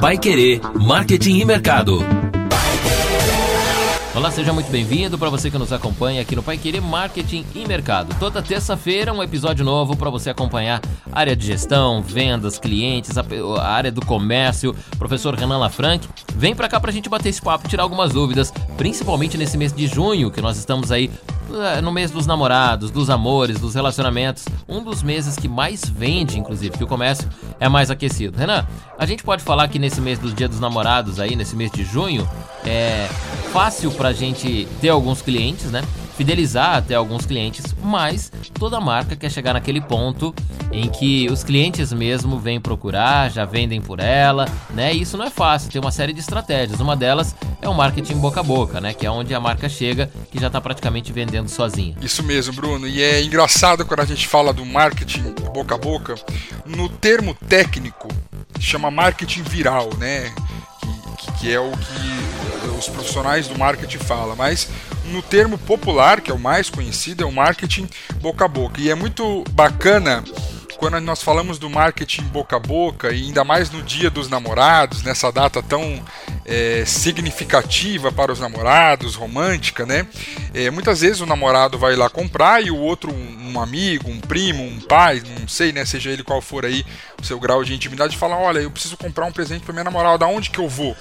Pai Querer, Marketing e Mercado. Olá, seja muito bem-vindo para você que nos acompanha aqui no Pai Querer Marketing e Mercado. Toda terça-feira um episódio novo para você acompanhar área de gestão, vendas, clientes, a, a, área do comércio. Professor Renan Lafranc, vem para cá para a gente bater esse papo, tirar algumas dúvidas, principalmente nesse mês de junho que nós estamos aí no mês dos namorados, dos amores, dos relacionamentos, um dos meses que mais vende, inclusive, que o comércio é mais aquecido. Renan, a gente pode falar que nesse mês do Dia dos Namorados aí, nesse mês de junho, é fácil pra gente ter alguns clientes, né? Fidelizar até alguns clientes, mas toda marca quer chegar naquele ponto em que os clientes mesmo vêm procurar, já vendem por ela, né? E isso não é fácil, tem uma série de estratégias. Uma delas é o marketing boca a boca, né? Que é onde a marca chega que já está praticamente vendendo sozinha. Isso mesmo, Bruno. E é engraçado quando a gente fala do marketing boca a boca, no termo técnico chama marketing viral, né? Que, que é o que os profissionais do marketing falam, mas no termo popular, que é o mais conhecido, é o marketing boca a boca. E é muito bacana quando nós falamos do marketing boca a boca, e ainda mais no dia dos namorados, nessa data tão é, significativa para os namorados, romântica, né? É, muitas vezes o namorado vai lá comprar e o outro, um amigo, um primo, um pai, não sei, né? Seja ele qual for aí seu grau de intimidade, fala: Olha, eu preciso comprar um presente para minha namorada, aonde que eu vou?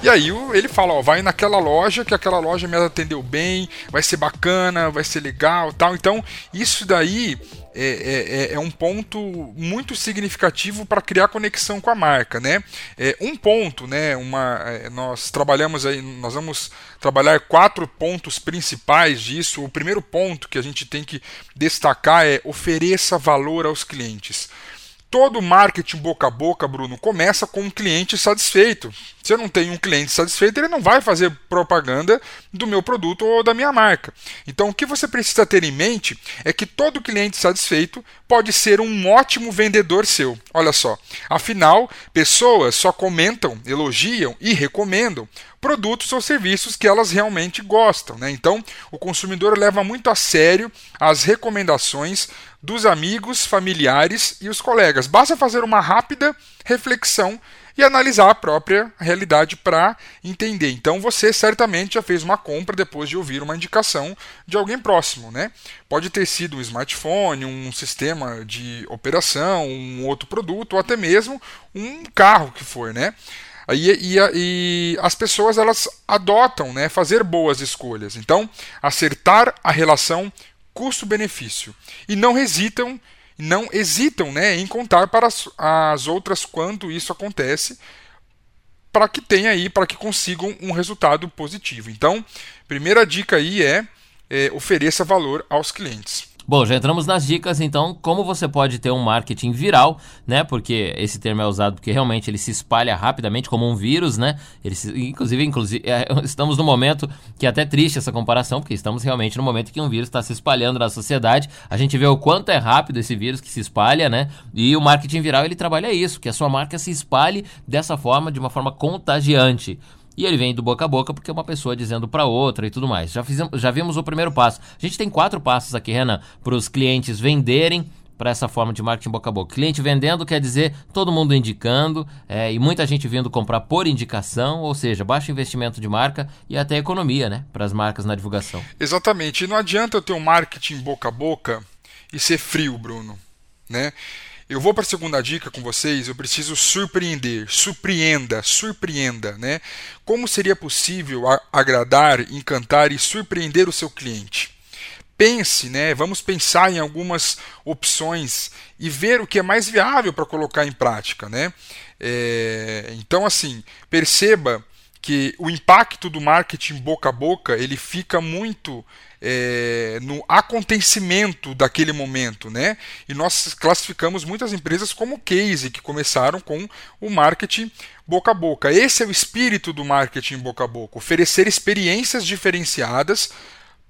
E aí ele fala, ó, vai naquela loja que aquela loja me atendeu bem, vai ser bacana, vai ser legal, tal. Então isso daí é, é, é, é um ponto muito significativo para criar conexão com a marca, né? É, um ponto, né? Uma, é, nós trabalhamos aí, nós vamos trabalhar quatro pontos principais disso. O primeiro ponto que a gente tem que destacar é ofereça valor aos clientes. Todo marketing boca a boca, Bruno, começa com um cliente satisfeito. Se eu não tenho um cliente satisfeito, ele não vai fazer propaganda do meu produto ou da minha marca. Então, o que você precisa ter em mente é que todo cliente satisfeito pode ser um ótimo vendedor seu. Olha só, afinal, pessoas só comentam, elogiam e recomendam produtos ou serviços que elas realmente gostam. Né? Então, o consumidor leva muito a sério as recomendações dos amigos, familiares e os colegas. Basta fazer uma rápida reflexão e analisar a própria realidade para entender. Então você certamente já fez uma compra depois de ouvir uma indicação de alguém próximo, né? Pode ter sido um smartphone, um sistema de operação, um outro produto ou até mesmo um carro que for, né? E, e, e, as pessoas elas adotam né, fazer boas escolhas. Então, acertar a relação custo-benefício. E não hesitam, não hesitam né, em contar para as, as outras quando isso acontece, para que tenha aí, para que consigam um resultado positivo. Então, primeira dica aí é, é ofereça valor aos clientes. Bom, já entramos nas dicas, então, como você pode ter um marketing viral, né? Porque esse termo é usado porque realmente ele se espalha rapidamente como um vírus, né? Ele se, inclusive, inclusive é, estamos no momento que é até triste essa comparação, porque estamos realmente no momento que um vírus está se espalhando na sociedade. A gente vê o quanto é rápido esse vírus que se espalha, né? E o marketing viral ele trabalha isso, que a sua marca se espalhe dessa forma, de uma forma contagiante. E ele vem do boca a boca porque é uma pessoa dizendo para outra e tudo mais. Já, fizemos, já vimos o primeiro passo. A gente tem quatro passos aqui, Renan, para os clientes venderem para essa forma de marketing boca a boca. Cliente vendendo quer dizer todo mundo indicando é, e muita gente vindo comprar por indicação, ou seja, baixo investimento de marca e até economia, né, para as marcas na divulgação. Exatamente. E não adianta eu ter um marketing boca a boca e ser frio, Bruno, né? Eu vou para a segunda dica com vocês, eu preciso surpreender, surpreenda, surpreenda, né? Como seria possível agradar, encantar e surpreender o seu cliente? Pense, né? Vamos pensar em algumas opções e ver o que é mais viável para colocar em prática, né? É, então, assim, perceba que o impacto do marketing boca a boca ele fica muito é, no acontecimento daquele momento, né? E nós classificamos muitas empresas como case que começaram com o marketing boca a boca. Esse é o espírito do marketing boca a boca, oferecer experiências diferenciadas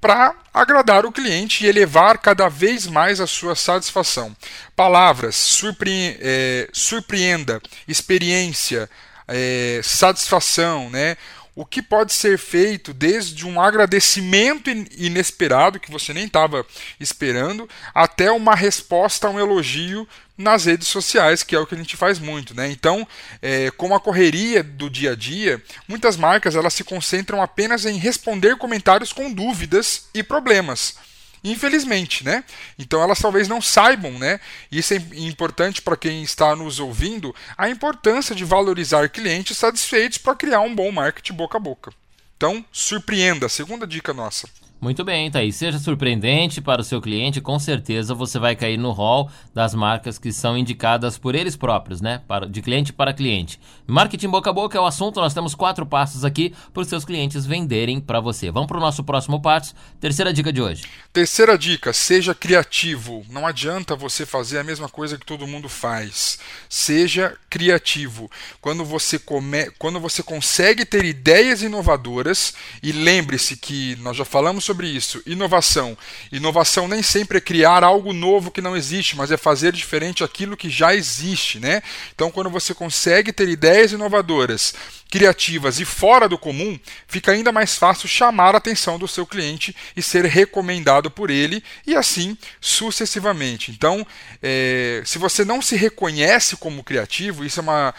para agradar o cliente e elevar cada vez mais a sua satisfação. Palavras, surpre é, surpreenda, experiência, é, satisfação, né? O que pode ser feito desde um agradecimento inesperado que você nem estava esperando até uma resposta a um elogio nas redes sociais, que é o que a gente faz muito, né? Então, é, com a correria do dia a dia, muitas marcas elas se concentram apenas em responder comentários com dúvidas e problemas. Infelizmente, né? Então elas talvez não saibam, né? Isso é importante para quem está nos ouvindo, a importância de valorizar clientes satisfeitos para criar um bom marketing boca a boca. Então, surpreenda, segunda dica nossa. Muito bem, Thaís. Seja surpreendente para o seu cliente, com certeza você vai cair no hall das marcas que são indicadas por eles próprios, né? Para, de cliente para cliente. Marketing boca a boca é o assunto, nós temos quatro passos aqui para os seus clientes venderem para você. Vamos para o nosso próximo passo. Terceira dica de hoje. Terceira dica, seja criativo. Não adianta você fazer a mesma coisa que todo mundo faz. Seja criativo. Quando você, come... Quando você consegue ter ideias inovadoras, e lembre-se que nós já falamos sobre isso. Inovação. Inovação nem sempre é criar algo novo que não existe, mas é fazer diferente aquilo que já existe, né? Então, quando você consegue ter ideias inovadoras, criativas e fora do comum, fica ainda mais fácil chamar a atenção do seu cliente e ser recomendado por ele e assim sucessivamente. Então, é, se você não se reconhece como criativo, isso é uma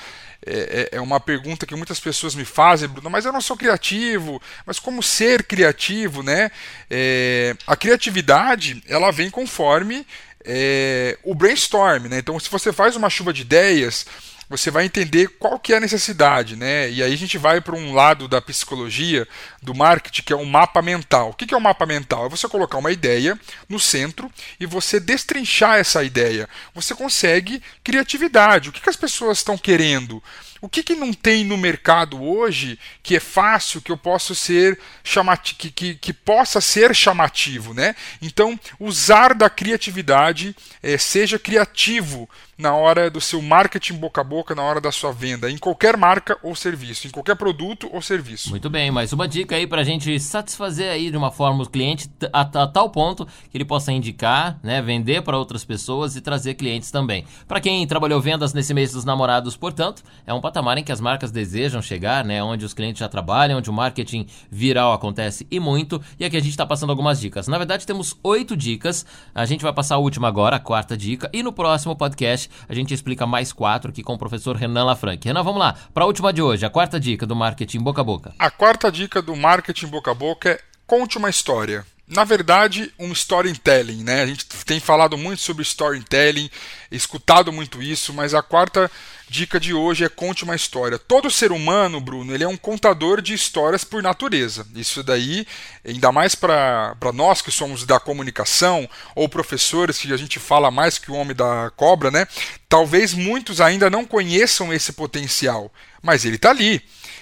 é, é, é uma pergunta que muitas pessoas me fazem, Bruno, mas eu não sou criativo, mas como ser criativo, né? É, a criatividade, ela vem conforme é, o brainstorm, né? Então, se você faz uma chuva de ideias, você vai entender qual que é a necessidade, né? E aí a gente vai para um lado da psicologia, do marketing, que é um mapa mental. O que é um mapa mental? É você colocar uma ideia no centro e você destrinchar essa ideia. Você consegue criatividade. O que, que as pessoas estão querendo? O que, que não tem no mercado hoje que é fácil, que eu posso ser chamativo, que, que, que possa ser chamativo, né? Então, usar da criatividade, é, seja criativo na hora do seu marketing boca a boca, na hora da sua venda, em qualquer marca ou serviço, em qualquer produto ou serviço. Muito bem, mais uma dica aí para a gente satisfazer aí de uma forma o cliente a, a, tal ponto que ele possa indicar, né, vender para outras pessoas e trazer clientes também. Para quem trabalhou vendas nesse mês dos namorados, portanto, é um patamar em que as marcas desejam chegar, né, onde os clientes já trabalham, onde o marketing viral acontece e muito. E aqui a gente está passando algumas dicas. Na verdade, temos oito dicas. A gente vai passar a última agora, a quarta dica, e no próximo podcast a gente explica mais quatro aqui com o professor Renan Lafranc. Renan, vamos lá. Para a última de hoje, a quarta dica do marketing boca a boca. A quarta dica do marketing boca a boca é conte uma história na verdade, um storytelling, né? A gente tem falado muito sobre storytelling, escutado muito isso, mas a quarta dica de hoje é conte uma história. Todo ser humano, Bruno, ele é um contador de histórias por natureza. Isso daí, ainda mais para nós que somos da comunicação ou professores que a gente fala mais que o homem da cobra, né? Talvez muitos ainda não conheçam esse potencial, mas ele está ali.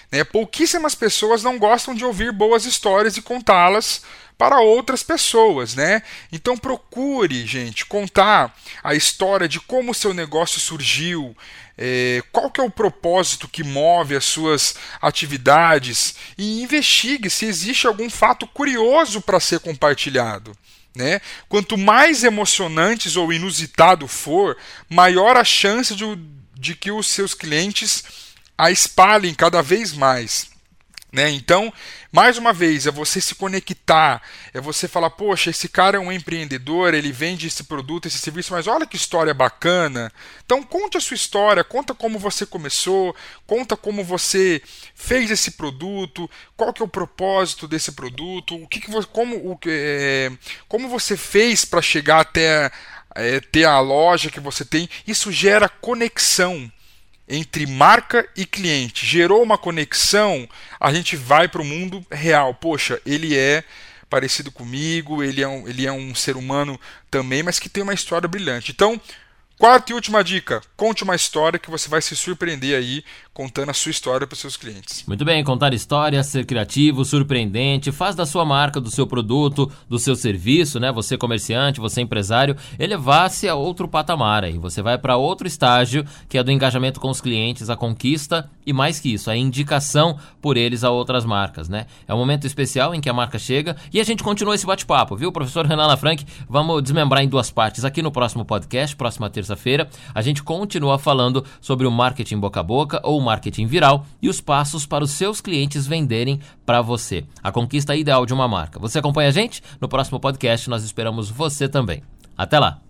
Né? Pouquíssimas pessoas não gostam de ouvir boas histórias e contá-las para outras pessoas, né? Então procure, gente, contar a história de como o seu negócio surgiu, é, qual que é o propósito que move as suas atividades e investigue se existe algum fato curioso para ser compartilhado. Né? Quanto mais emocionantes ou inusitado for, maior a chance de, de que os seus clientes a espalhem cada vez mais. Né? Então, mais uma vez, é você se conectar, é você falar, poxa, esse cara é um empreendedor, ele vende esse produto, esse serviço, mas olha que história bacana. Então, conte a sua história, conta como você começou, conta como você fez esse produto, qual que é o propósito desse produto, o que, que você, como, o, é, como você fez para chegar até é, ter a loja que você tem. Isso gera conexão entre marca e cliente. Gerou uma conexão, a gente vai para o mundo real. Poxa, ele é parecido comigo, ele é, um, ele é um ser humano também, mas que tem uma história brilhante. Então, Quarta e última dica: conte uma história que você vai se surpreender aí contando a sua história para os seus clientes. Muito bem, contar histórias, ser criativo, surpreendente, faz da sua marca, do seu produto, do seu serviço, né? Você comerciante, você empresário, elevar-se a outro patamar aí. Você vai para outro estágio, que é do engajamento com os clientes, a conquista e mais que isso, a indicação por eles a outras marcas, né? É um momento especial em que a marca chega e a gente continua esse bate-papo, viu? Professor Renan Lafranc, vamos desmembrar em duas partes aqui no próximo podcast, próxima terça terça-feira, a gente continua falando sobre o marketing boca a boca ou marketing viral e os passos para os seus clientes venderem para você. A conquista ideal de uma marca. Você acompanha a gente? No próximo podcast nós esperamos você também. Até lá!